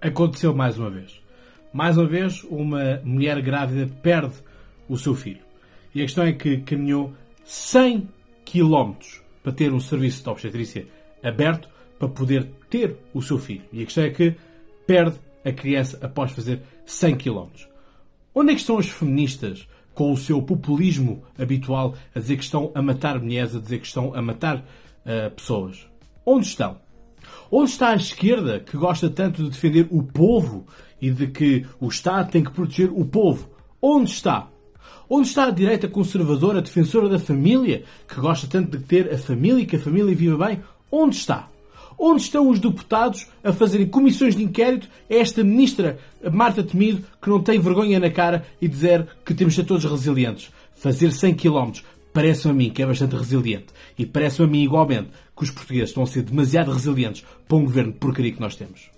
aconteceu mais uma vez. Mais uma vez, uma mulher grávida perde o seu filho. E a questão é que caminhou 100 km para ter um serviço de obstetrícia aberto para poder ter o seu filho. E a questão é que perde a criança após fazer 100 km. Onde é que estão as feministas com o seu populismo habitual a dizer que estão a matar mulheres, a dizer que estão a matar uh, pessoas? Onde estão? Onde está a esquerda que gosta tanto de defender o povo e de que o Estado tem que proteger o povo? Onde está? Onde está a direita conservadora, defensora da família, que gosta tanto de ter a família e que a família viva bem? Onde está? Onde estão os deputados a fazerem comissões de inquérito a esta ministra Marta Temido que não tem vergonha na cara e dizer que temos de ser todos resilientes? Fazer 100 km parece-me a mim que é bastante resiliente. E parece-me a mim igualmente que os portugueses estão a ser demasiado resilientes para um governo de porcaria que nós temos.